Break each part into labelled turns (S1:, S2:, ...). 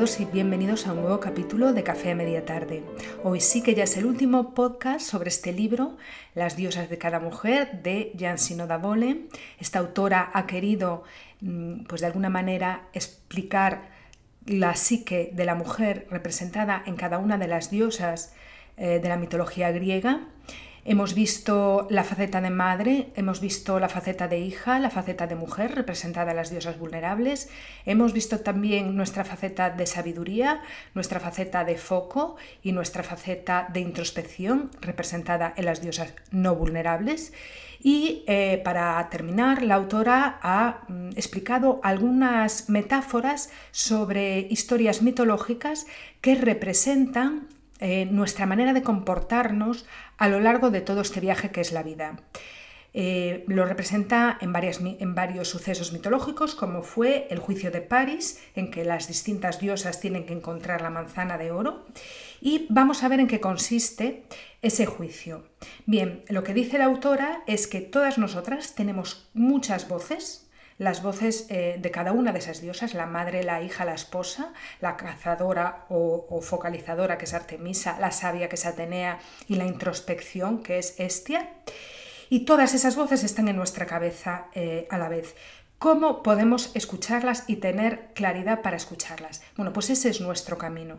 S1: Todos y bienvenidos a un nuevo capítulo de Café a Media Tarde. Hoy sí que ya es el último podcast sobre este libro, Las diosas de cada mujer, de Jansino Davole. Esta autora ha querido, mm, pues de alguna manera, explicar la psique de la mujer representada en cada una de las diosas eh, de la mitología griega Hemos visto la faceta de madre, hemos visto la faceta de hija, la faceta de mujer representada en las diosas vulnerables, hemos visto también nuestra faceta de sabiduría, nuestra faceta de foco y nuestra faceta de introspección representada en las diosas no vulnerables. Y eh, para terminar, la autora ha mm, explicado algunas metáforas sobre historias mitológicas que representan eh, nuestra manera de comportarnos a lo largo de todo este viaje que es la vida. Eh, lo representa en, en, varios sucesos mitológicos, como fue el juicio de París, en que las distintas diosas tienen que encontrar la manzana de oro. Y vamos a ver en qué consiste ese juicio. Bien, lo que dice la autora es que todas nosotras tenemos muchas voces, las voces eh, de cada una de esas diosas, la madre, la hija, la esposa, la cazadora o, focalizadora, que es Artemisa, la sabia, que es Atenea, y la introspección, que es Estia. Y todas esas voces están en nuestra cabeza eh, a la vez. ¿Cómo podemos escucharlas y tener claridad para escucharlas? Bueno, pues ese es nuestro camino.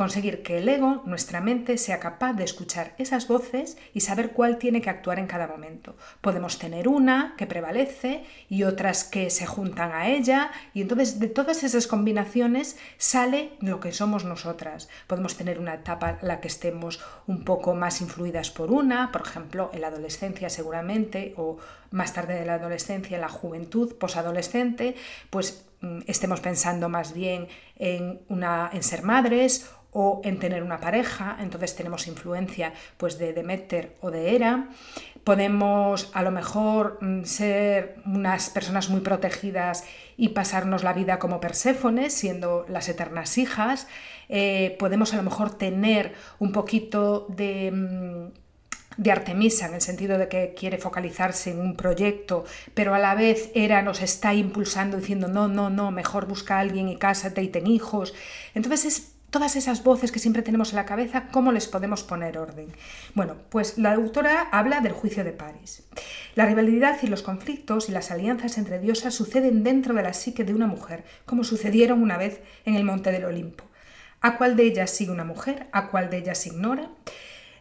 S1: Conseguir que el ego, nuestra mente, sea capaz de escuchar esas voces y saber cuál tiene que actuar en cada momento. Podemos tener una que prevalece y otras que se juntan a ella y entonces de todas esas combinaciones sale lo que somos nosotras. Podemos tener una etapa en la que estemos un poco más influidas por una, por ejemplo, en la adolescencia seguramente o más tarde de la adolescencia, en la juventud, posadolescente, pues estemos pensando más bien en, una, en ser madres o en tener una pareja, entonces tenemos influencia pues de Demeter o de Hera. Podemos a lo mejor mm, ser unas personas muy protegidas y pasarnos la vida como Perséfones, siendo las eternas hijas. Eh, podemos a lo mejor tener un poquito de mm, de Artemisa, en el sentido de que quiere focalizarse en un proyecto, pero a la vez Hera nos está impulsando diciendo no, no, no, mejor busca a alguien y cásate y ten hijos. Entonces es todas esas voces que siempre tenemos en la cabeza, ¿cómo les podemos poner orden? Bueno, pues la autora habla del juicio de París. La rivalidad y los conflictos y las alianzas entre diosas suceden dentro de la psique de una mujer, como sucedieron una vez en el monte del Olimpo. ¿A cuál de ellas sigue una mujer? ¿A cuál de ellas ignora?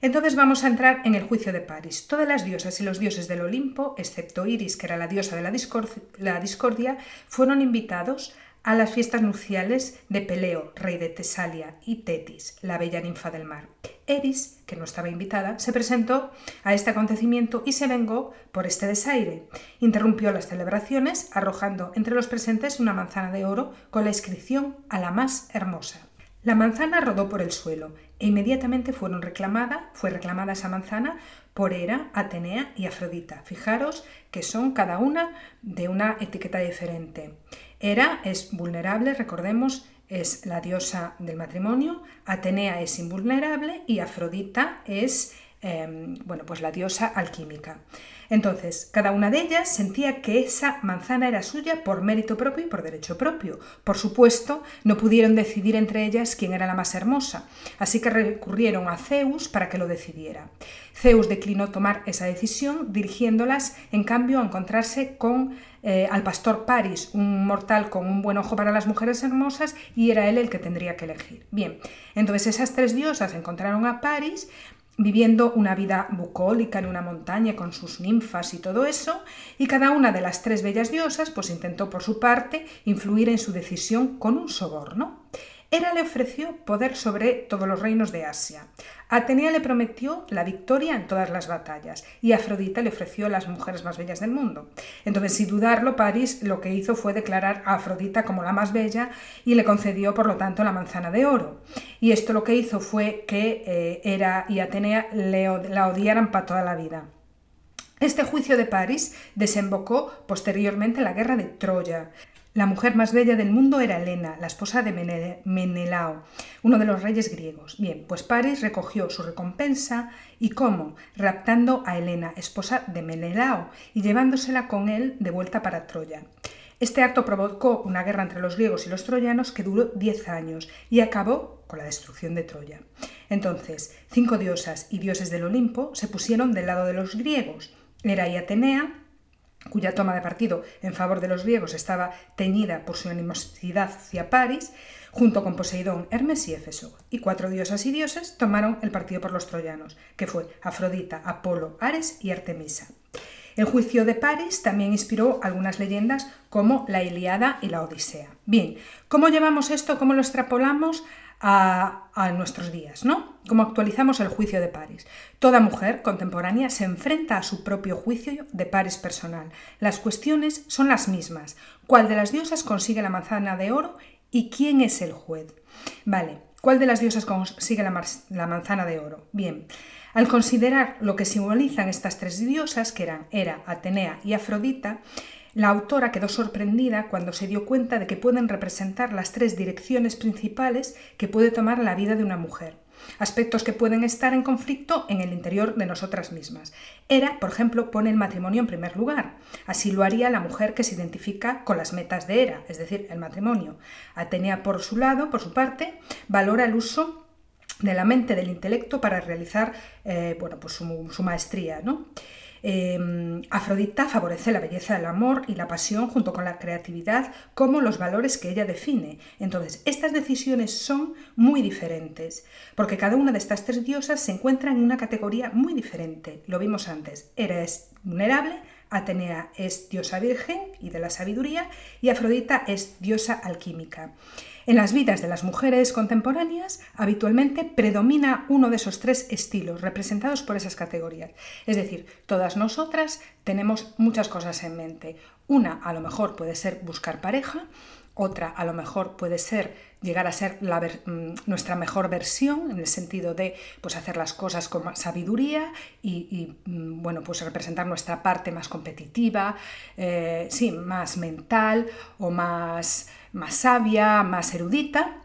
S1: Entonces vamos a entrar en el juicio de París. Todas las diosas y los dioses del Olimpo, excepto Iris, que era la diosa de la, discordia, fueron invitados a las fiestas nupciales de Peleo, rey de Tesalia, y Tetis, la bella ninfa del mar. Eris, que no estaba invitada, se presentó a este acontecimiento y se vengó por este desaire. Interrumpió las celebraciones, arrojando entre los presentes una manzana de oro con la inscripción a la más hermosa. La manzana rodó por el suelo e inmediatamente fueron reclamada, fue reclamada esa manzana por Hera, Atenea y Afrodita. Fijaros que son cada una de una etiqueta diferente. Hera es vulnerable, recordemos, es la diosa del matrimonio, Atenea es invulnerable y Afrodita es em, bueno, pues la diosa alquímica. Entonces, cada una de ellas sentía que esa manzana era suya por mérito propio y por derecho propio. Por supuesto, no pudieron decidir entre ellas quién era la más hermosa, así que recurrieron a Zeus para que lo decidiera. Zeus declinó tomar esa decisión, dirigiéndolas, en cambio, a encontrarse con eh, al pastor Paris, un mortal con un buen ojo para las mujeres hermosas, y era él el que tendría que elegir. Bien, entonces esas tres diosas encontraron a Paris, viviendo una vida bucólica en una montaña con sus ninfas y todo eso, y cada una de las tres bellas diosas pues intentó por su parte influir en su decisión con un soborno. Hera le ofreció poder sobre todos los reinos de Asia. Atenea le prometió la victoria en todas las batallas y Afrodita le ofreció las mujeres más bellas del mundo. Entonces, sin dudarlo, París lo que hizo fue declarar a Afrodita como la más bella y le concedió, por lo tanto, la manzana de oro. Y esto lo que hizo fue que eh, Hera y Atenea la odiaran para toda la vida. Este juicio de París desembocó posteriormente en la guerra de Troya. La mujer más bella del mundo era Helena, la esposa de Menelao, uno de los reyes griegos. Bien, pues París recogió su recompensa y cómo, raptando a Helena, esposa de Menelao, y llevándosela con él de vuelta para Troya. Este acto provocó una guerra entre los griegos y los troyanos que duró diez años y acabó con la destrucción de Troya. Entonces, cinco diosas y dioses del Olimpo se pusieron del lado de los griegos. Hera y Atenea, cuya toma de partido en favor de los griegos estaba teñida por su animosidad hacia París, junto con Poseidón, Hermes y Éfeso. Y cuatro diosas y dioses tomaron el partido por los troyanos, que fue Afrodita, Apolo, Ares y Artemisa. El juicio de París también inspiró algunas leyendas como la Iliada y la Odisea. Bien, ¿cómo llevamos esto? ¿Cómo lo extrapolamos a, nuestros días, ¿no? Como actualizamos el juicio de París. Toda mujer contemporánea se enfrenta a su propio juicio de París personal. Las cuestiones son las mismas. ¿Cuál de las diosas consigue la manzana de oro y quién es el juez? Vale, ¿cuál de las diosas consigue la, la manzana de oro? Bien. Al considerar lo que simbolizan estas tres diosas, que eran Hera, Atenea y Afrodita, la autora quedó sorprendida cuando se dio cuenta de que pueden representar las tres direcciones principales que puede tomar la vida de una mujer, aspectos que pueden estar en conflicto en el interior de nosotras mismas. Hera, por ejemplo, pone el matrimonio en primer lugar. Así lo haría la mujer que se identifica con las metas de Hera, es decir, el matrimonio. Atenea, por su lado, por su parte, valora el uso de la mente, del intelecto, para realizar eh, bueno, pues su, su maestría. ¿no? Em, Afrodita favorece la belleza del amor y la pasión junto con la creatividad como los valores que ella define. Entonces, estas decisiones son muy diferentes, porque cada una de estas tres diosas se encuentra en una categoría muy diferente. Lo vimos antes. Hera es vulnerable, Atenea es diosa virgen y de la sabiduría, y Afrodita es diosa alquímica. En las vidas de las mujeres contemporáneas habitualmente predomina uno de esos tres estilos representados por esas categorías. Es decir, todas nosotras tenemos muchas cosas en mente. Una a lo mejor puede ser buscar pareja, otra a lo mejor puede ser llegar a ser mm, nuestra mejor versión en el sentido de pues, hacer las cosas con sabiduría y, mm, bueno, pues representar nuestra parte más competitiva, eh, sí, más mental o más más sabia, más erudita.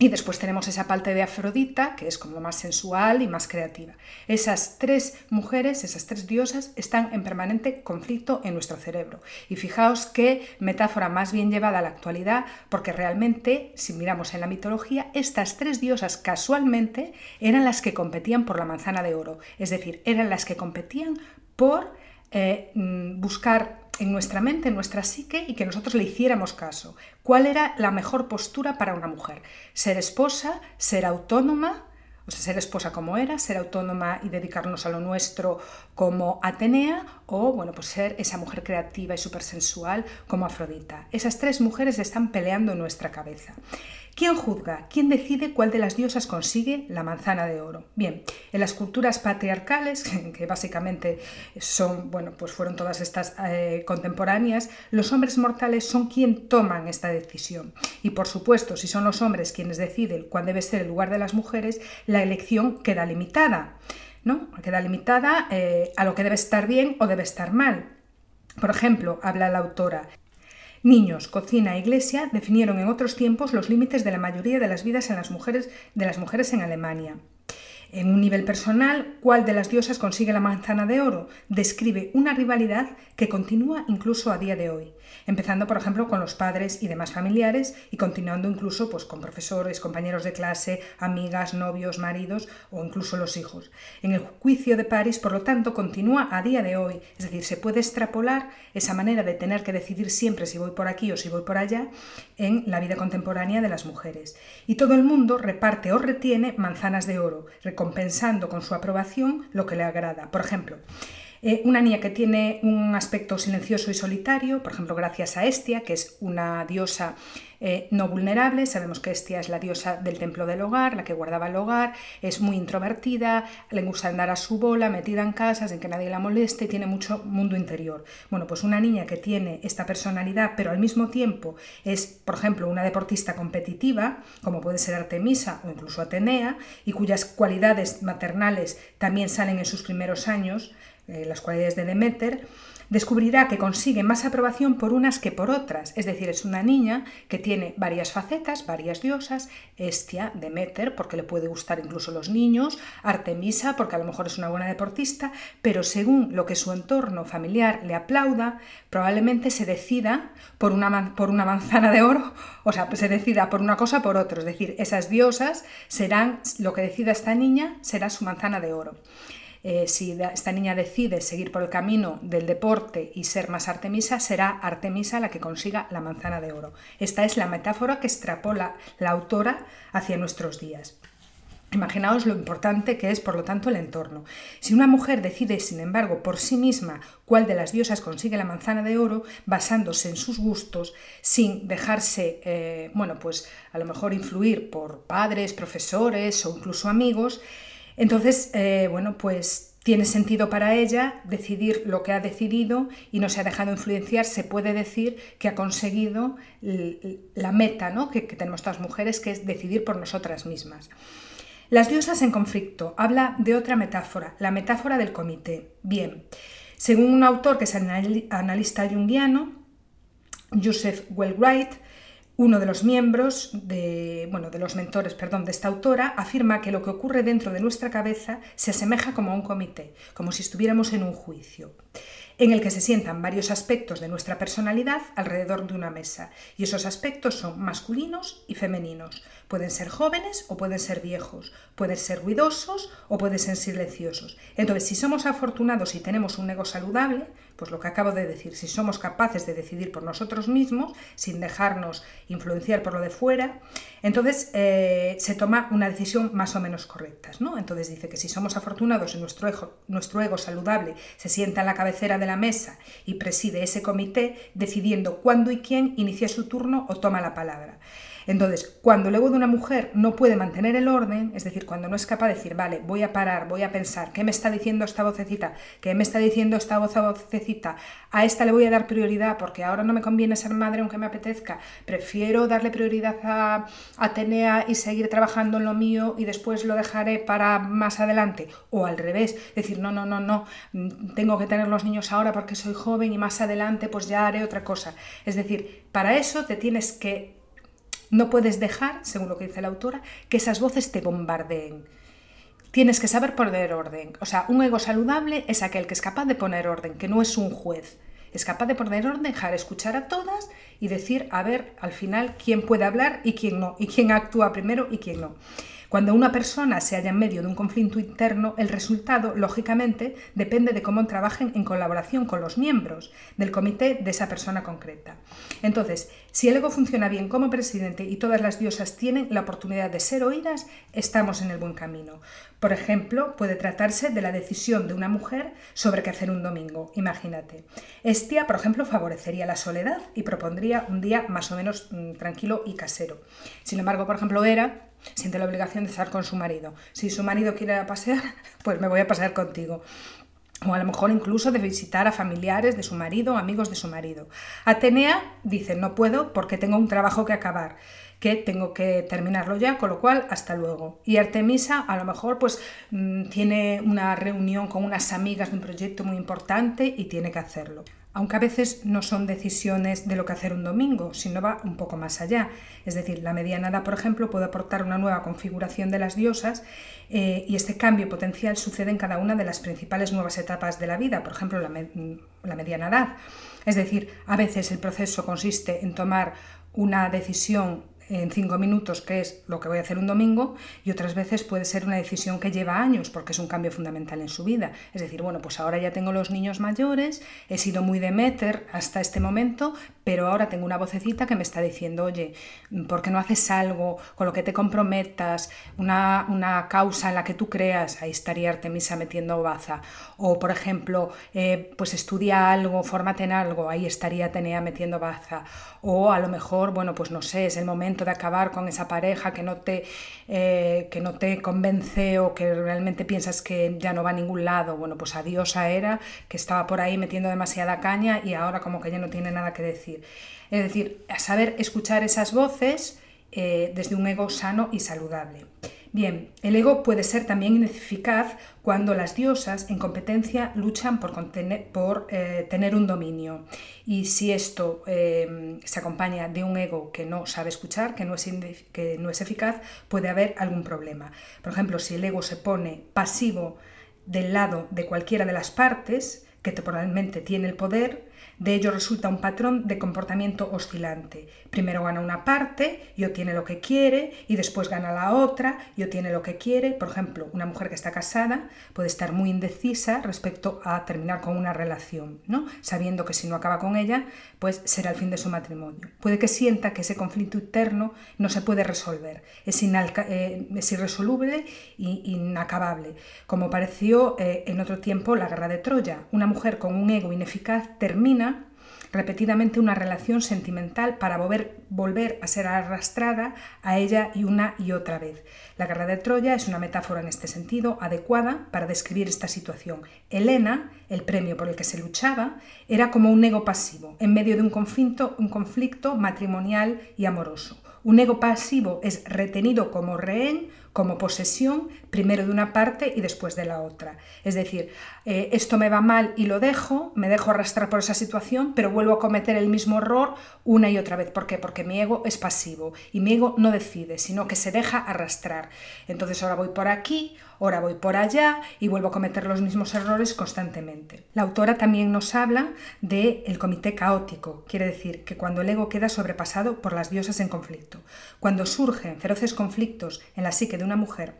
S1: Y después tenemos esa parte de Afrodita, que es como más sensual y más creativa. Esas tres mujeres, esas tres diosas, están en permanente conflicto en nuestro cerebro. Y fijaos qué metáfora más bien llevada a la actualidad, porque realmente, si miramos en la mitología, estas tres diosas casualmente eran las que competían por la manzana de oro. Es decir, eran las que competían por eh, mm, buscar en nuestra mente, en nuestra psique y que nosotros le hiciéramos caso. ¿Cuál era la mejor postura para una mujer? Ser esposa, ser autónoma, o sea, ser esposa como era, ser autónoma y dedicarnos a lo nuestro como Atenea, o bueno, pues ser esa mujer creativa y súper sensual como Afrodita. Esas tres mujeres están peleando en nuestra cabeza. ¿Quién juzga? ¿Quién decide cuál de las diosas consigue la manzana de oro? Bien, en las culturas patriarcales, que básicamente son, bueno, pues fueron todas estas eh, contemporáneas, los hombres mortales son quien toman esta decisión. Y por supuesto, si son los hombres quienes deciden cuál debe ser el lugar de las mujeres, la elección queda limitada. ¿no? Queda limitada eh, a lo que debe estar bien o debe estar mal. Por ejemplo, habla la autora, Niños, cocina e iglesia definieron en otros tiempos los límites de la mayoría de las vidas en las mujeres, de las mujeres en Alemania. En un nivel personal, ¿cuál de las diosas consigue la manzana de oro? Describe una rivalidad que continúa incluso a día de hoy, empezando por ejemplo con los padres y demás familiares y continuando incluso pues, con profesores, compañeros de clase, amigas, novios, maridos o incluso los hijos. En el juicio de París, por lo tanto, continúa a día de hoy, es decir, se puede extrapolar esa manera de tener que decidir siempre si voy por aquí o si voy por allá en la vida contemporánea de las mujeres. Y todo el mundo reparte o retiene manzanas de oro, compensando con su aprobación lo que le agrada. Por ejemplo, eh, una niña que tiene un aspecto silencioso y solitario, por ejemplo, gracias a Estia, que es una diosa eh, no vulnerable, sabemos que Estia es la diosa del templo del hogar, la que guardaba el hogar, es muy introvertida, le gusta andar a su bola, metida en casa sin que nadie la moleste, tiene mucho mundo interior. Bueno, pues una niña que tiene esta personalidad, pero al mismo tiempo es, por ejemplo, una deportista competitiva, como puede ser Artemisa o incluso Atenea, y cuyas cualidades maternales también salen en sus primeros años, eh, las cualidades de Demeter, descubrirá que consigue más aprobación por unas que por otras, es decir, es una niña que tiene varias facetas, varias diosas, Estia, Demeter, porque le puede gustar incluso los niños, Artemisa, porque a lo mejor es una buena deportista, pero según lo que su entorno familiar le aplauda, probablemente se decida por una, por una manzana de oro, o sea, se decida por una cosa por otra, es decir, esas diosas serán, lo que decida esta niña será su manzana de oro. Eh, si esta niña decide seguir por el camino del deporte y ser más Artemisa, será Artemisa la que consiga la manzana de oro. Esta es la metáfora que extrapola la autora hacia nuestros días. Imaginaos lo importante que es, por lo tanto, el entorno. Si una mujer decide, sin embargo, por sí misma cuál de las diosas consigue la manzana de oro, basándose en sus gustos, sin dejarse, eh, bueno, pues a lo mejor influir por padres, profesores o incluso amigos, entonces, eh, bueno, pues tiene sentido para ella decidir lo que ha decidido y no se ha dejado influenciar, se puede decir que ha conseguido la meta ¿no? que, tenemos todas mujeres, que es decidir por nosotras mismas. Las diosas en conflicto. Habla de otra metáfora, la metáfora del comité. Bien, según un autor que es analista junguiano, Joseph Wellwright, uno de los miembros, de, bueno, de los mentores, perdón, de esta autora, afirma que lo que ocurre dentro de nuestra cabeza se asemeja como a un comité, como si estuviéramos en un juicio en el que se sientan varios aspectos de nuestra personalidad alrededor de una mesa, y esos aspectos son masculinos y femeninos. Pueden ser jóvenes o pueden ser viejos, pueden ser ruidosos o pueden ser silenciosos. Entonces, si somos afortunados y tenemos un ego saludable, pues lo que acabo de decir, si somos capaces de decidir por nosotros mismos, sin dejarnos influenciar por lo de fuera, entonces eh, se toma una decisión más o menos correcta. ¿no? Entonces dice que si somos afortunados y nuestro ego, nuestro ego saludable se sienta en la cabecera de la mesa y preside ese comité, decidiendo cuándo y quién inicia su turno o toma la palabra. Entonces, cuando el ego de una mujer no puede mantener el orden, es decir, cuando no es capaz de decir, vale, voy a parar, voy a pensar, ¿qué me está diciendo esta vocecita? ¿Qué me está diciendo esta vocecita? A esta le voy a dar prioridad porque ahora no me conviene ser madre aunque me apetezca. Prefiero darle prioridad a Atenea y seguir trabajando en lo mío y después lo dejaré para más adelante. O al revés, decir, no, no, no, no, tengo que tener los niños ahora porque soy joven y más adelante pues ya haré otra cosa. Es decir, para eso te tienes que no puedes dejar, según lo que dice la autora, que esas voces te bombardeen. Tienes que saber poner orden. O sea, un ego saludable es aquel que es capaz de poner orden, que no es un juez. Es capaz de poner orden, dejar escuchar a todas y decir, a ver, al final, quién puede hablar y quién no, y quién actúa primero y quién no. Cuando una persona se halla en medio de un conflicto interno, el resultado, lógicamente, depende de cómo trabajen en colaboración con los miembros del comité de esa persona concreta. Entonces, si el ego funciona bien como presidente y todas las diosas tienen la oportunidad de ser oídas, estamos en el buen camino. Por ejemplo, puede tratarse de la decisión de una mujer sobre qué hacer un domingo. Imagínate. Estia, por ejemplo, favorecería la soledad y propondría un día más o menos mm, tranquilo y casero. Sin embargo, por ejemplo, Hera siente la obligación de estar con su marido. Si su marido quiere ir a pasear, pues me voy a pasear contigo. O a lo mejor incluso de visitar a familiares de su marido amigos de su marido. Atenea dice, no puedo porque tengo un trabajo que acabar que tengo que terminarlo ya, con lo cual hasta luego. Y Artemisa a lo mejor pues mm, tiene una reunión con unas amigas de un proyecto muy importante y tiene que hacerlo aunque a veces no son decisiones de lo que hacer un domingo, sino va un poco más allá. Es decir, la medianada, por ejemplo, puede aportar una nueva configuración de las diosas eh, y este cambio potencial sucede en cada una de las principales nuevas etapas de la vida, por ejemplo, la, la mediana edad. Es decir, a veces el proceso consiste en tomar una decisión en cinco minutos, que es lo que voy a hacer un domingo, y otras veces puede ser una decisión que lleva años, porque es un cambio fundamental en su vida. Es decir, bueno, pues ahora ya tengo los niños mayores, he sido muy Demeter hasta este momento, pero ahora tengo una vocecita que me está diciendo, oye, ¿por qué no haces algo con lo que te comprometas, una, una causa en la que tú creas? Ahí estaría Artemisa metiendo baza. O, por ejemplo, eh, pues estudia algo, fórmate en algo, ahí estaría Atenea metiendo baza. O a lo mejor, bueno, pues no sé, es el momento de acabar con esa pareja que no te, eh, que no te convence o que realmente piensas que ya no va a ningún lado. Bueno, pues adiós a Era, que estaba por ahí metiendo demasiada caña y ahora como que ya no tiene nada que decir. Es decir, a saber escuchar esas voces eh, desde un ego sano y saludable. Bien, el ego puede ser también ineficaz cuando las diosas en competencia luchan por, eh, tener un dominio. Y si esto em, se acompaña de un ego que no sabe escuchar, que no, es que no es eficaz, puede haber algún problema. Por ejemplo, si el ego se pone pasivo del lado de cualquiera de las partes, que temporalmente tiene el poder, de ello resulta un patrón de comportamiento oscilante. Primero gana una parte y obtiene lo que quiere y después gana la otra y obtiene lo que quiere. Por ejemplo, una mujer que está casada puede estar muy indecisa respecto a terminar con una relación, ¿no? sabiendo que si no acaba con ella, pues será el fin de su matrimonio. Puede que sienta que ese conflicto interno no se puede resolver, es, eh, irresoluble e inacabable, como pareció eh, en otro tiempo la guerra de Troya. Una mujer con un ego ineficaz termina repetidamente una relación sentimental para volver, a ser arrastrada a ella y una y otra vez. La guerra de Troya es una metáfora en este sentido adecuada para describir esta situación. Helena, el premio por el que se luchaba, era como un ego pasivo, en medio de un conflicto, un conflicto matrimonial y amoroso. Un ego pasivo es retenido como rehén, como posesión, primero de una parte y después de la otra. Es decir, eh, esto me va mal y lo dejo, me dejo arrastrar por esa situación, pero vuelvo a cometer el mismo error una y otra vez. ¿Por qué? Porque mi ego es pasivo y mi ego no decide, sino que se deja arrastrar. Entonces ahora voy por aquí, ahora voy por allá y vuelvo a cometer los mismos errores constantemente. La autora también nos habla del el comité caótico, quiere decir que cuando el ego queda sobrepasado por las diosas en conflicto, cuando surgen feroces conflictos en la psique de una mujer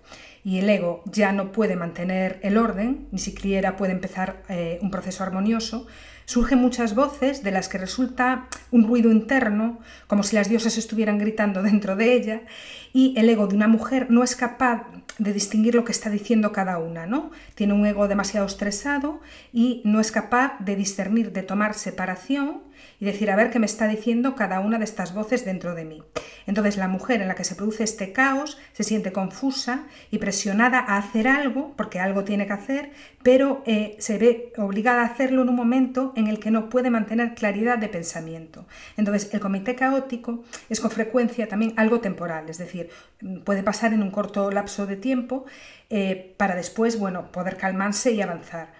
S1: y el ego ya no puede mantener el orden, ni siquiera puede empezar eh, un proceso armonioso, surgen muchas voces de las que resulta un ruido interno, como si las diosas estuvieran gritando dentro de ella, y el ego de una mujer no es capaz de distinguir lo que está diciendo cada una, ¿no? Tiene un ego demasiado estresado y no es capaz de discernir, de tomar separación y decir, a ver qué me está diciendo cada una de estas voces dentro de mí. Entonces la mujer en la que se produce este caos se siente confusa y presionada a hacer algo, porque algo tiene que hacer, pero eh, se ve obligada a hacerlo en un momento en el que no puede mantener claridad de pensamiento. Entonces el comité caótico es con frecuencia también algo temporal, es decir, puede pasar en un corto lapso de tiempo eh, para después, bueno, poder calmarse y avanzar.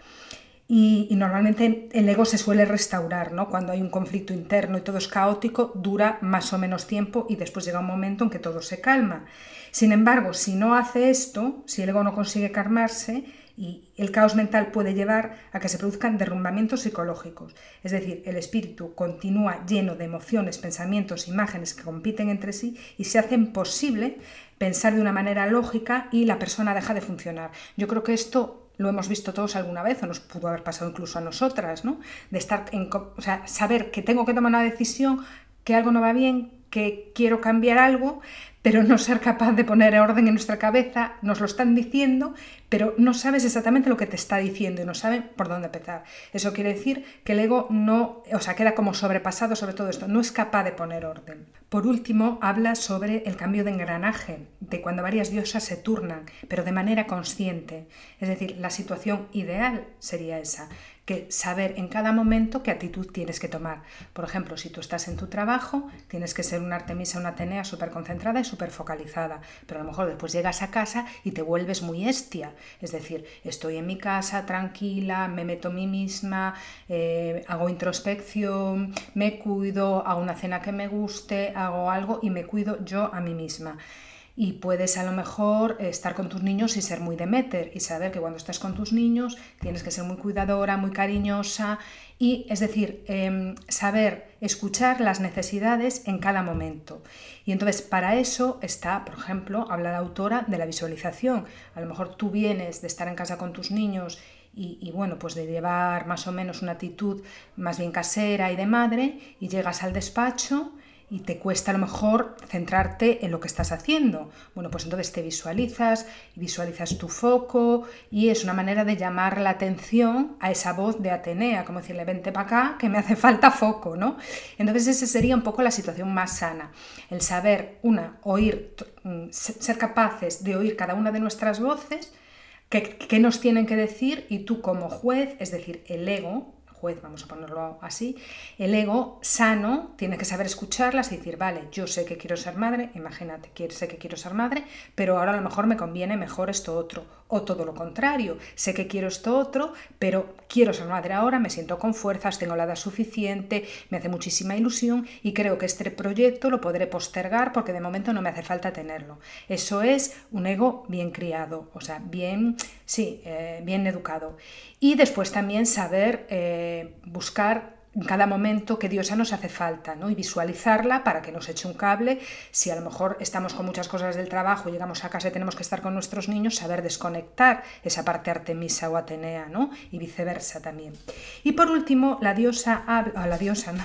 S1: Y, normalmente el ego se suele restaurar, ¿no? Cuando hay un conflicto interno y todo es caótico, dura más o menos tiempo y después llega un momento en que todo se calma. Sin embargo, si no hace esto, si el ego no consigue calmarse, y el caos mental puede llevar a que se produzcan derrumbamientos psicológicos. Es decir, el espíritu continúa lleno de emociones, pensamientos, imágenes que compiten entre sí y se hacen posible pensar de una manera lógica y la persona deja de funcionar. Yo creo que esto lo hemos visto todos alguna vez, o nos pudo haber pasado incluso a nosotras, ¿no? De estar en, o sea, saber que tengo que tomar una decisión, que algo no va bien, que quiero cambiar algo, pero no ser capaz de poner orden en nuestra cabeza, nos lo están diciendo, pero no sabes exactamente lo que te está diciendo y no saben por dónde empezar. Eso quiere decir que el ego no, o sea, queda como sobrepasado sobre todo esto, no es capaz de poner orden. Por último, habla sobre el cambio de engranaje, de cuando varias diosas se turnan, pero de manera consciente. Es decir, la situación ideal sería esa, que saber en cada momento qué actitud tienes que tomar. Por ejemplo, si tú estás en tu trabajo, tienes que ser una Artemisa, una Atenea súper concentrada y súper focalizada, pero a lo mejor después llegas a casa y te vuelves muy estia. Es decir, estoy en mi casa tranquila, me meto a mí misma, eh, hago introspección, me cuido, hago una cena que me guste, hago algo y me cuido yo a mí misma y puedes a lo mejor estar con tus niños y ser muy Demeter y saber que cuando estás con tus niños tienes que ser muy cuidadora, muy cariñosa y es decir, em, saber escuchar las necesidades en cada momento. Y entonces para eso está, por ejemplo, habla la autora de la visualización. A lo mejor tú vienes de estar en casa con tus niños y, bueno, pues de llevar más o menos una actitud más bien casera y de madre y llegas al despacho y te cuesta a lo mejor centrarte en lo que estás haciendo. Bueno, pues entonces te visualizas y visualizas tu foco y es una manera de llamar la atención a esa voz de Atenea, como decirle, vente para acá, que me hace falta foco, ¿no? Entonces esa sería un poco la situación más sana, el saber, una, oír, mm, ser capaces de oír cada una de nuestras voces, qué nos tienen que decir y tú como juez, es decir, el ego, juez, vamos a ponerlo así, el ego sano tiene que saber escucharlas y decir, vale, yo sé que quiero ser madre, imagínate, sé que quiero ser madre, pero ahora a lo mejor me conviene mejor esto otro. O todo lo contrario, sé que quiero esto otro, pero quiero ser madre ahora, me siento con fuerzas, tengo la edad suficiente, me hace muchísima ilusión y creo que este proyecto lo podré postergar porque de momento no me hace falta tenerlo. Eso es un ego bien criado, o sea, bien, sí, eh, bien educado. Y después también saber eh, buscar en cada momento que Dios ya nos hace falta, ¿no? Y visualizarla para que nos eche un cable. Si a lo mejor estamos con muchas cosas del trabajo, llegamos a casa y tenemos que estar con nuestros niños, saber desconectar esa parte artemisa o atenea, ¿no? Y viceversa también. Y por último, la diosa habla, la diosa, no,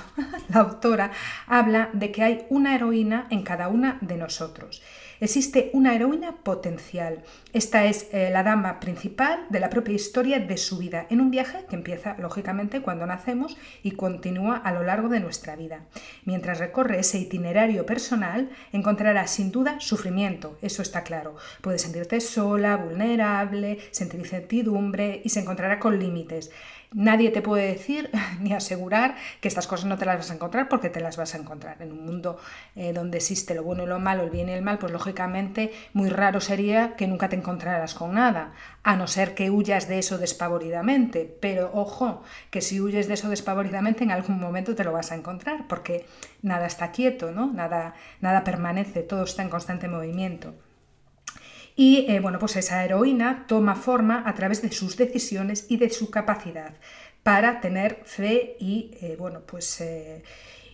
S1: la autora habla de que hay una heroína en cada una de nosotros. Existe una heroína potencial. Esta es eh, la dama principal de la propia historia de su vida, en un viaje que empieza, lógicamente, cuando nacemos y continúa a lo largo de nuestra vida. Mientras recorre ese itinerario personal, encontrará sin duda sufrimiento, eso está claro. Puede sentirte sola, vulnerable, sentir incertidumbre y se encontrará con límites. Nadie te puede decir ni asegurar que estas cosas no te las vas a encontrar porque te las vas a encontrar. En un mundo eh, donde existe lo bueno y lo malo, el bien y el mal, pues lógicamente muy raro sería que nunca te encontraras con nada, a no ser que huyas de eso despavoridamente. Pero ojo, que si huyes de eso despavoridamente en algún momento te lo vas a encontrar porque nada está quieto, ¿no? Nada, nada permanece, todo está en constante movimiento. Y eh, bueno, pues esa heroína toma forma a través de sus decisiones y de su capacidad para tener fe y eh, bueno, pues eh,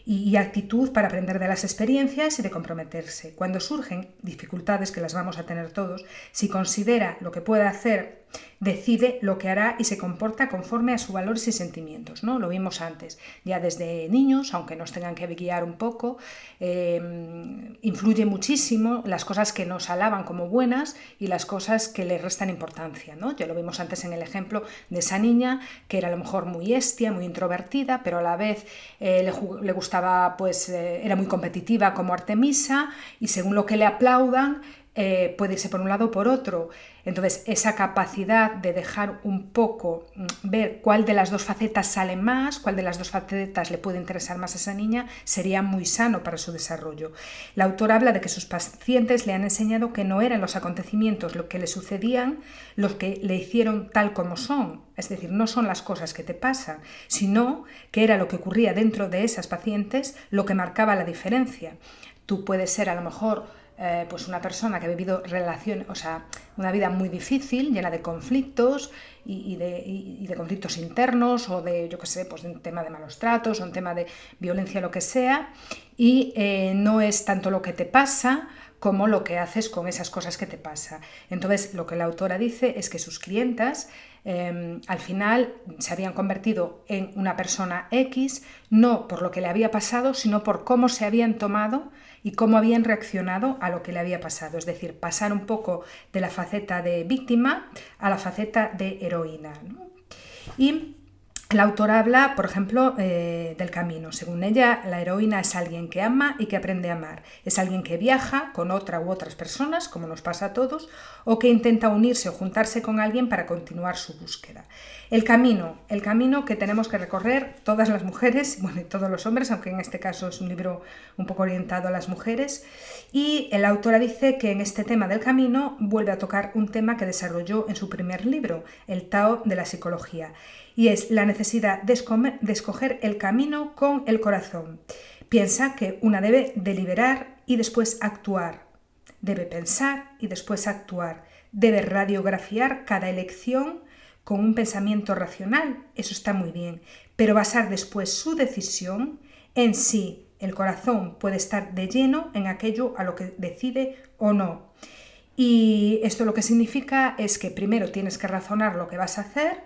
S1: y, actitud para aprender de las experiencias y de comprometerse. Cuando surgen dificultades, que las vamos a tener todos, si considera lo que puede hacer, decide lo que hará y se comporta conforme a sus valores y sentimientos. ¿no? Lo vimos antes, ya desde niños, aunque nos tengan que guiar un poco, em, influye muchísimo las cosas que nos alaban como buenas y las cosas que le restan importancia. ¿no? Ya lo vimos antes en el ejemplo de esa niña que era a lo mejor muy estia, muy introvertida, pero a la vez eh, le, gustaba pues eh, era muy competitiva como Artemisa y según lo que le aplaudan eh, puede irse por un lado o por otro. Entonces, esa capacidad de dejar un poco, mm, ver cuál de las dos facetas sale más, cuál de las dos facetas le puede interesar más a esa niña, sería muy sano para su desarrollo. La autora habla de que sus pacientes le han enseñado que no eran los acontecimientos lo que le sucedían los que le hicieron tal como son, es decir, no son las cosas que te pasan, sino que era lo que ocurría dentro de esas pacientes lo que marcaba la diferencia. Tú puedes ser a lo mejor eh, pues una persona que ha vivido relación, o sea, una vida muy difícil, llena de conflictos y, de, conflictos internos o de, yo qué sé, pues un tema de malos tratos o un tema de violencia, lo que sea, y eh, no es tanto lo que te pasa como lo que haces con esas cosas que te pasa. Entonces, lo que la autora dice es que sus clientas em, al final se habían convertido en una persona X, no por lo que le había pasado, sino por cómo se habían tomado y cómo habían reaccionado a lo que le había pasado. Es decir, pasar un poco de la faceta de víctima a la faceta de heroína. La autora habla, por ejemplo, eh, del camino. Según ella, la heroína es alguien que ama y que aprende a amar. Es alguien que viaja con otra u otras personas, como nos pasa a todos, o que intenta unirse o juntarse con alguien para continuar su búsqueda. El camino, el camino que tenemos que recorrer todas las mujeres, bueno, y todos los hombres, aunque en este caso es un libro un poco orientado a las mujeres. Y la autora dice que en este tema del camino vuelve a tocar un tema que desarrolló en su primer libro, El Tao de la Psicología y es la necesidad de, escoger el camino con el corazón. Piensa que una debe deliberar y después actuar. Debe pensar y después actuar. Debe radiografiar cada elección con un pensamiento racional, eso está muy bien, pero basar después su decisión en sí. El corazón puede estar de lleno en aquello a lo que decide o no. Y esto lo que significa es que primero tienes que razonar lo que vas a hacer,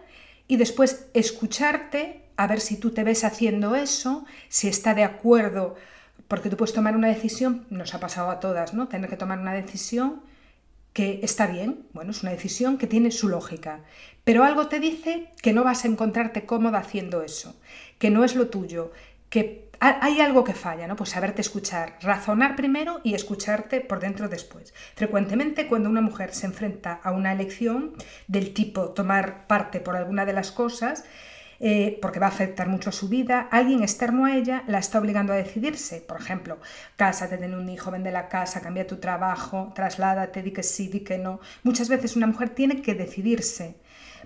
S1: y después escucharte a ver si tú te ves haciendo eso, si está de acuerdo, porque tú puedes tomar una decisión, nos ha pasado a todas, ¿no? Tener que tomar una decisión que está bien, bueno, es una decisión que tiene su lógica, pero algo te dice que no vas a encontrarte cómoda haciendo eso, que no es lo tuyo, que hay algo que falla, ¿no? Pues saberte escuchar, razonar primero y escucharte por dentro después. Frecuentemente cuando una mujer se enfrenta a una elección del tipo tomar parte por alguna de las cosas, eh, porque va a afectar mucho a su vida, alguien externo a ella la está obligando a decidirse. Por ejemplo, cásate, ten un hijo, vende la casa, cambia tu trabajo, trasládate, di que sí, di que no. Muchas veces una mujer tiene que decidirse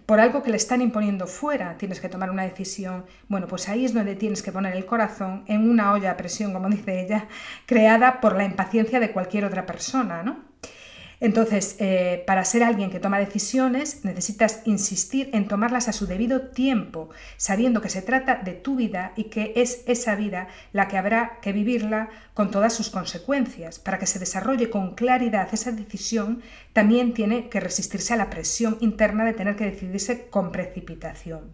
S1: por algo que le están imponiendo fuera, tienes que tomar una decisión. Bueno, pues ahí es donde tienes que poner el corazón en una olla a presión, como dice ella, creada por la impaciencia de cualquier otra persona, ¿no? Entonces, eh, para ser alguien que toma decisiones, necesitas insistir en tomarlas a su debido tiempo, sabiendo que se trata de tu vida y que es esa vida la que habrá que vivirla con todas sus consecuencias. Para que se desarrolle con claridad esa decisión, también tiene que resistirse a la presión interna de tener que decidirse con precipitación.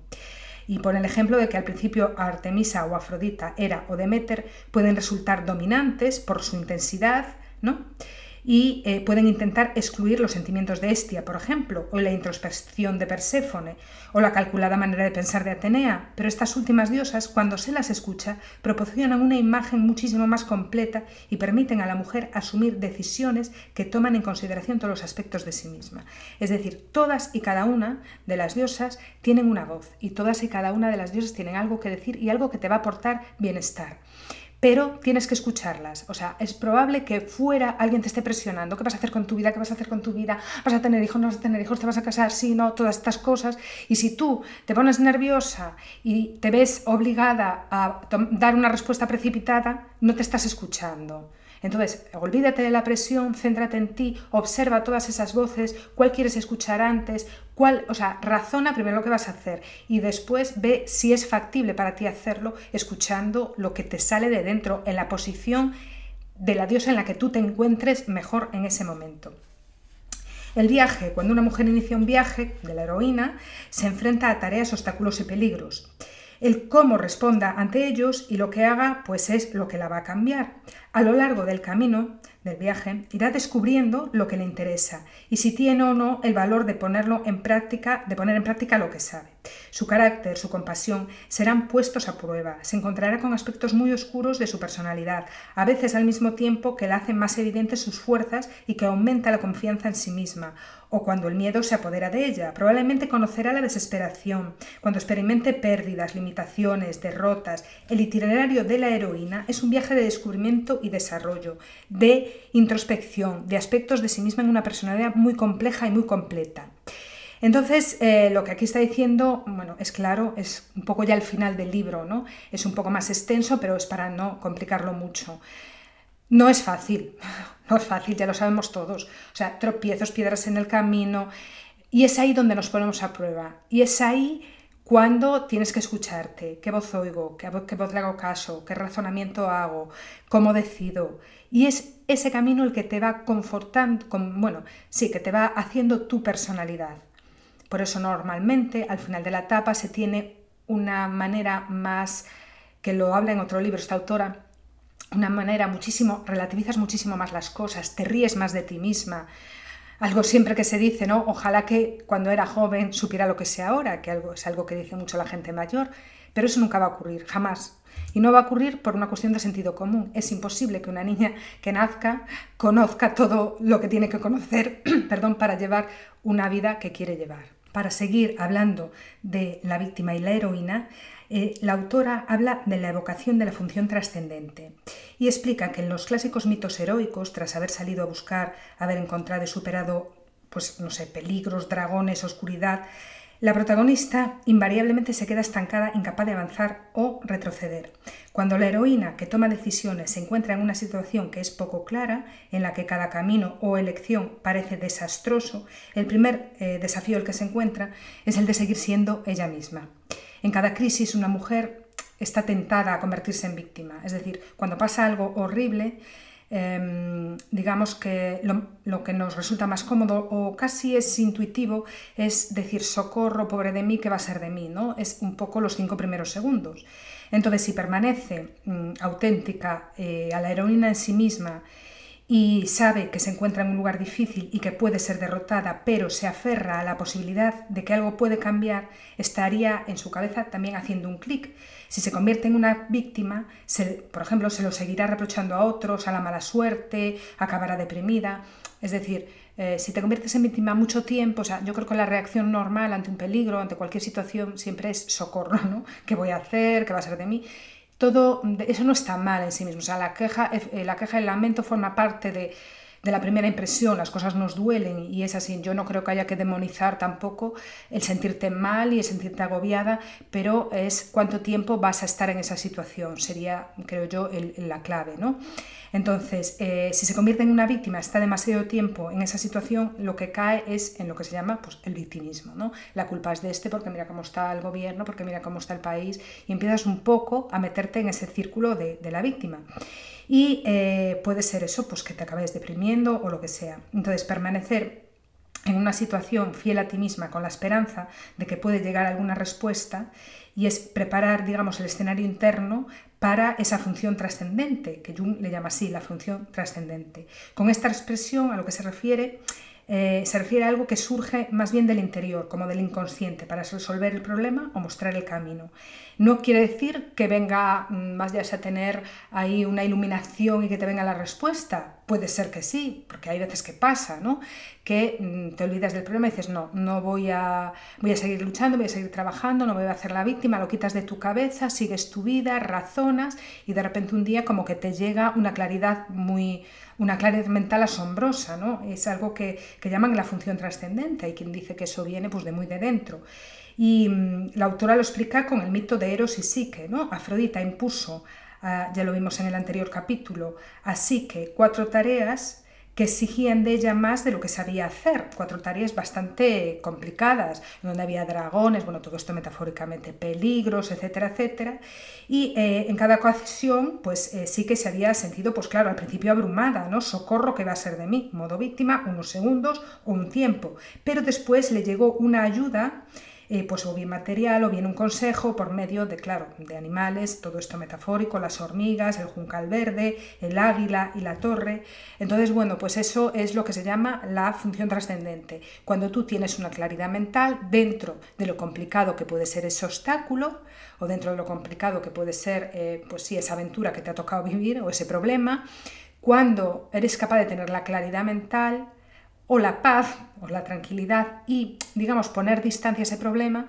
S1: Y por el ejemplo de que al principio Artemisa o Afrodita, Hera o Demeter pueden resultar dominantes por su intensidad, ¿no? Y eh, pueden intentar excluir los sentimientos de Estia, por ejemplo, o la introspección de Perséfone, o la calculada manera de pensar de Atenea, pero estas últimas diosas, cuando se las escucha, proporcionan una imagen muchísimo más completa y permiten a la mujer asumir decisiones que toman en consideración todos los aspectos de sí misma. Es decir, todas y cada una de las diosas tienen una voz, y todas y cada una de las diosas tienen algo que decir y algo que te va a aportar bienestar pero tienes que escucharlas. O sea, es probable que fuera alguien te esté presionando. ¿Qué vas a hacer con tu vida? ¿Qué vas a hacer con tu vida? ¿Vas a tener hijos? ¿No vas a tener hijos? ¿Te vas a casar? Sí, no, todas estas cosas. Y si tú te pones nerviosa y te ves obligada a dar una respuesta precipitada, no te estás escuchando. Entonces, olvídate de la presión, céntrate en ti, observa todas esas voces, cuál quieres escuchar antes, cuál, o sea, razona primero lo que vas a hacer y después ve si es factible para ti hacerlo escuchando lo que te sale de dentro en la posición de la diosa en la que tú te encuentres mejor en ese momento. El viaje, cuando una mujer inicia un viaje de la heroína, se enfrenta a tareas, obstáculos y peligros. El cómo responda ante ellos y lo que haga, pues es lo que la va a cambiar. A lo largo del camino del viaje irá descubriendo lo que le interesa y si tiene o no el valor de ponerlo en práctica, de poner en práctica lo que sabe. Su carácter, su compasión serán puestos a prueba. Se encontrará con aspectos muy oscuros de su personalidad, a veces al mismo tiempo que le hacen más evidentes sus fuerzas y que aumenta la confianza en sí misma, o cuando el miedo se apodera de ella. Probablemente conocerá la desesperación, cuando experimente pérdidas, limitaciones, derrotas. El itinerario de la heroína es un viaje de descubrimiento y desarrollo, de introspección, de aspectos de sí misma en una personalidad muy compleja y muy completa. Entonces, eh, lo que aquí está diciendo, bueno, es claro, es un poco ya el final del libro, ¿no? Es un poco más extenso, pero es para no complicarlo mucho. No es fácil, no es fácil, ya lo sabemos todos. O sea, tropiezos, piedras en el camino, y es ahí donde nos ponemos a prueba. Y es ahí cuando tienes que escucharte, qué voz oigo, qué, qué voz le hago caso, qué razonamiento hago, cómo decido. Y es ese camino el que te va confortando, bueno, sí, que te va haciendo tu personalidad. Por eso normalmente al final de la etapa se tiene una manera más, que lo habla en otro libro esta autora, una manera muchísimo, relativizas muchísimo más las cosas, te ríes más de ti misma. Algo siempre que se dice, ¿no? Ojalá que cuando era joven supiera lo que sé ahora, que es algo que dice mucho la gente mayor, pero eso nunca va a ocurrir, jamás. Y no va a ocurrir por una cuestión de sentido común. Es imposible que una niña que nazca conozca todo lo que tiene que conocer perdón, para llevar una vida que quiere llevar para seguir hablando de la víctima y la heroína, eh, la autora habla de la evocación de la función trascendente y explica que en los clásicos mitos heroicos, tras haber salido a buscar, haber encontrado y superado, pues no sé, peligros, dragones, oscuridad, la protagonista invariablemente se queda estancada, incapaz de avanzar o retroceder. Cuando la heroína que toma decisiones se encuentra en una situación que es poco clara, en la que cada camino o elección parece desastroso, el primer eh, desafío el que se encuentra es el de seguir siendo ella misma. En cada crisis una mujer está tentada a convertirse en víctima, es decir, cuando pasa algo horrible, em, digamos que lo, que nos resulta más cómodo o casi es intuitivo es decir socorro, pobre de mí, ¿qué va a ser de mí? ¿no? Es un poco los cinco primeros segundos. Entonces, si permanece mm, auténtica eh, a la heroína en sí misma y sabe que se encuentra en un lugar difícil y que puede ser derrotada, pero se aferra a la posibilidad de que algo puede cambiar, estaría en su cabeza también haciendo un clic. Si se convierte en una víctima, por ejemplo, se lo seguirá reprochando a otros, a la mala suerte, acabará deprimida. Es decir, eh, si te conviertes en víctima mucho tiempo, o sea, yo creo que la reacción normal ante un peligro, ante cualquier situación, siempre es socorro, ¿no? ¿Qué voy a hacer? ¿Qué va a ser de mí? todo eso no está mal en sí mismo. O sea, la queja, eh, la queja, el lamento forma parte de, de la primera impresión, las cosas nos duelen y es así. Yo no creo que haya que demonizar tampoco el sentirte mal y el sentirte agobiada, pero es cuánto tiempo vas a estar en esa situación, sería, creo yo, la clave, ¿no? Entonces, eh, si se convierte en una víctima, está demasiado tiempo en esa situación, lo que cae es en lo que se llama pues, el victimismo. ¿no? La culpa es de este porque mira cómo está el gobierno, porque mira cómo está el país, y empiezas un poco a meterte en ese círculo de, la víctima. Y eh, puede ser eso, pues que te acabes deprimiendo o lo que sea. Entonces, permanecer en una situación fiel a ti misma con la esperanza de que puede llegar alguna respuesta y es preparar, digamos, el escenario interno para esa función trascendente, que Jung le llama así, la función trascendente. Con esta expresión a lo que se refiere, eh, se refiere a algo que surge más bien del interior, como del inconsciente, para resolver el problema o mostrar el camino. No quiere decir que venga, más ya a tener ahí una iluminación y que te venga la respuesta. Puede ser que sí, porque hay veces que pasa, ¿no? Que mm, te olvidas del problema y dices, no, no voy a, voy a seguir luchando, voy a seguir trabajando, no me voy a hacer la víctima, lo quitas de tu cabeza, sigues tu vida, razonas y de repente un día como que te llega una claridad muy, una claridad mental asombrosa, ¿no? Es algo que, que llaman la función trascendente. Hay quien dice que eso viene pues, de muy de dentro. Y mm, la autora lo explica con el mito de Eros y Psique. ¿no? Afrodita impuso, ah, ya lo vimos en el anterior capítulo, a Psique cuatro tareas que exigían de ella más de lo que sabía hacer, cuatro tareas bastante complicadas, donde había dragones, bueno, todo esto metafóricamente, peligros, etcétera, etcétera, y eh, en cada ocasión, pues eh, sí que se había sentido, pues claro, al principio abrumada, ¿no? Socorro, que va a ser de mí? Modo víctima, unos segundos o un tiempo, pero después le llegó una ayuda eh, pues o bien material o bien un consejo por medio de, claro, de animales, todo esto metafórico, las hormigas, el juncal verde, el águila y la torre. Entonces, bueno, pues eso es lo que se llama la función trascendente. Cuando tú tienes una claridad mental dentro de lo complicado que puede ser ese obstáculo o dentro de lo complicado que puede ser, eh, pues sí, esa aventura que te ha tocado vivir o ese problema, cuando eres capaz de tener la claridad mental, o la paz o la tranquilidad y, digamos, poner distancia a ese problema,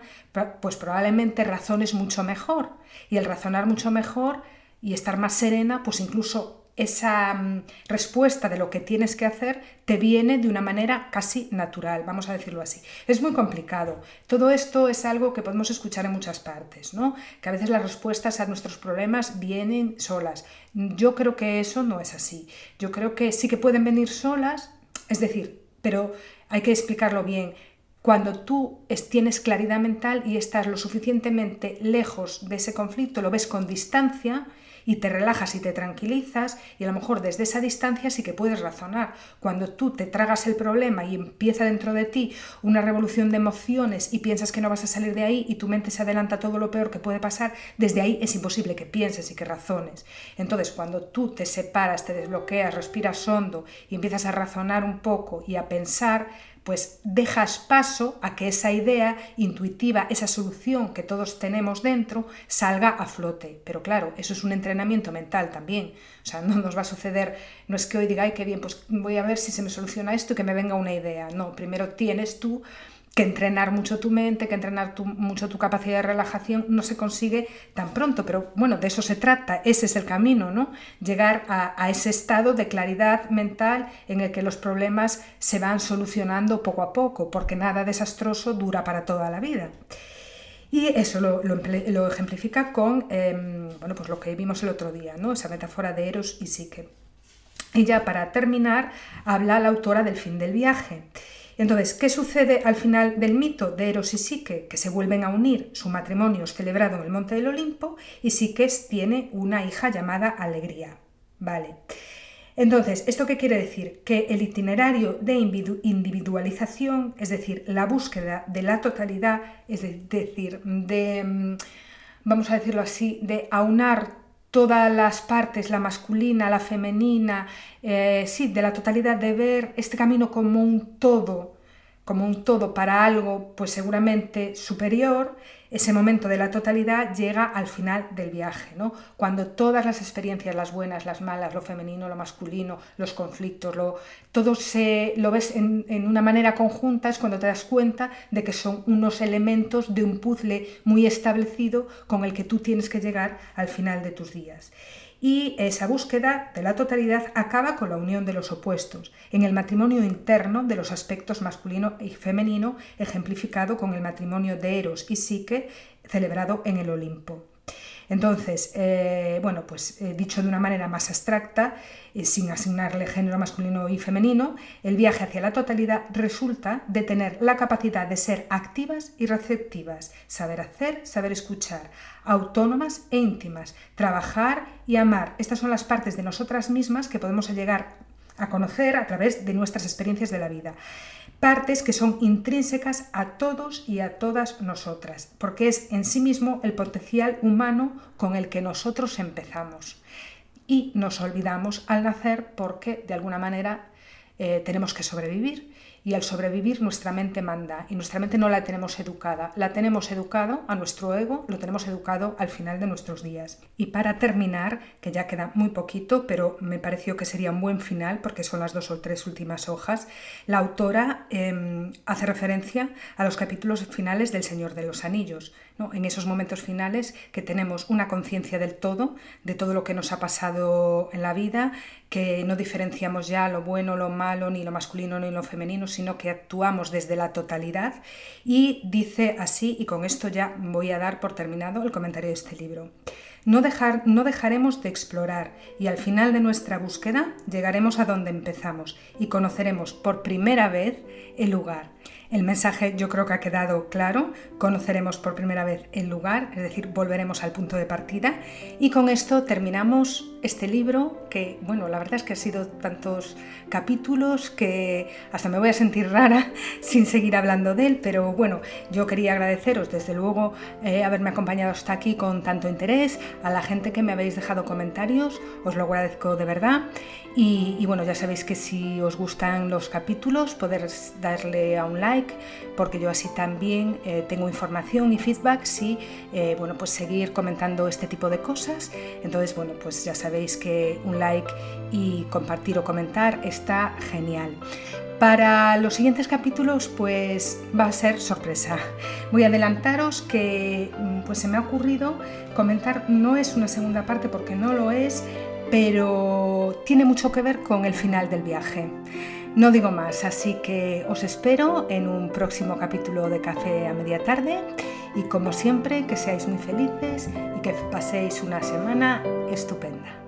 S1: pues probablemente razones mucho mejor. Y el razonar mucho mejor y estar más serena, pues incluso esa mm, respuesta de lo que tienes que hacer te viene de una manera casi natural, vamos a decirlo así. Es muy complicado. Todo esto es algo que podemos escuchar en muchas partes, ¿no? Que a veces las respuestas a nuestros problemas vienen solas. Yo creo que eso no es así. Yo creo que sí que pueden venir solas, es decir, pero hay que explicarlo bien. Cuando tú tienes claridad mental y estás lo suficientemente lejos de ese conflicto, lo ves con distancia, y te relajas y te tranquilizas y a lo mejor desde esa distancia sí que puedes razonar. Cuando tú te tragas el problema y empieza dentro de ti una revolución de emociones y piensas que no vas a salir de ahí y tu mente se adelanta todo lo peor que puede pasar, desde ahí es imposible que pienses y que razones. Entonces cuando tú te separas, te desbloqueas, respiras hondo y empiezas a razonar un poco y a pensar, pues dejas paso a que esa idea intuitiva, esa solución que todos tenemos dentro, salga a flote. Pero claro, eso es un entrenamiento mental también. O sea, no nos va a suceder, no es que hoy diga, ay, qué bien, pues voy a ver si se me soluciona esto y que me venga una idea. No, primero tienes tú que entrenar mucho tu mente, que entrenar mucho tu capacidad de relajación, no se consigue tan pronto, pero bueno, de eso se trata, ese es el camino, ¿no? Llegar a, ese estado de claridad mental en el que los problemas se van solucionando poco a poco, porque nada desastroso dura para toda la vida. Y eso lo, ejemplifica con em, bueno, pues lo que vimos el otro día, ¿no? esa metáfora de Eros y Psique. Y ya para terminar, habla la autora del fin del viaje. Entonces, ¿qué sucede al final del mito de Eros y Psique? Que se vuelven a unir, su matrimonio es celebrado en el monte del Olimpo y Psique tiene una hija llamada Alegría. Vale. Entonces, ¿esto qué quiere decir? Que el itinerario de individualización, es decir, la búsqueda de la totalidad, es decir, de, mm, vamos a decirlo así, de aunar todas las partes, la masculina, la femenina, eh, sí, de la totalidad, de ver este camino como un todo, como un todo para algo, pues seguramente superior, ese momento de la totalidad llega al final del viaje, ¿no? Cuando todas las experiencias, las buenas, las malas, lo femenino, lo masculino, los conflictos, lo, todo se lo ves en, en una manera conjunta, es cuando te das cuenta de que son unos elementos de un puzzle muy establecido con el que tú tienes que llegar al final de tus días y esa búsqueda de la totalidad acaba con la unión de los opuestos, en el matrimonio interno de los aspectos masculino y femenino, ejemplificado con el matrimonio de Eros y Psique, celebrado en el Olimpo. Entonces, eh, bueno, pues eh, dicho de una manera más abstracta, eh, sin asignarle género masculino y femenino, el viaje hacia la totalidad resulta de tener la capacidad de ser activas y receptivas, saber hacer, saber escuchar, autónomas e íntimas, trabajar y amar. Estas son las partes de nosotras mismas que podemos llegar a conocer a través de nuestras experiencias de la vida partes que son intrínsecas a todos y a todas nosotras, porque es en sí mismo el potencial humano con el que nosotros empezamos. Y nos olvidamos al nacer porque de alguna manera eh, tenemos que sobrevivir y al sobrevivir nuestra mente manda y nuestra mente no la tenemos educada, la tenemos educado a nuestro ego, lo tenemos educado al final de nuestros días. Y para terminar, que ya queda muy poquito, pero me pareció que sería un buen final porque son las dos o tres últimas hojas, la autora em, hace referencia a los capítulos finales del Señor de los Anillos, en esos momentos finales que tenemos una conciencia del todo, de todo lo que nos ha pasado en la vida, que no diferenciamos ya lo bueno, lo malo, ni lo masculino ni lo femenino, sino que actuamos desde la totalidad. Y dice así, y con esto ya voy a dar por terminado el comentario de este libro. No, dejar, no dejaremos de explorar y al final de nuestra búsqueda llegaremos a donde empezamos y conoceremos por primera vez el lugar el mensaje yo creo que ha quedado claro, conoceremos por primera vez el lugar, es decir, volveremos al punto de partida. Y con esto terminamos este libro que, bueno, la verdad es que ha sido tantos capítulos que hasta me voy a sentir rara sin seguir hablando de él, pero bueno, yo quería agradeceros desde luego eh, haberme acompañado hasta aquí con tanto interés, a la gente que me habéis dejado comentarios, os lo agradezco de verdad. Y, y bueno, ya sabéis que si os gustan los capítulos, poder darle a un like porque yo así también eh, tengo información y feedback si, eh, bueno, pues seguir comentando este tipo de cosas. Entonces, bueno, pues ya sabéis que un like y compartir o comentar está genial. Para los siguientes capítulos pues va a ser sorpresa. Voy a adelantaros que mm, pues se me ha ocurrido comentar, no es una segunda parte porque no lo es, pero tiene mucho que ver con el final del viaje. No digo más, así que os espero en un próximo capítulo de Café a Media Tarde y como siempre que seáis muy felices y que paséis una semana estupenda.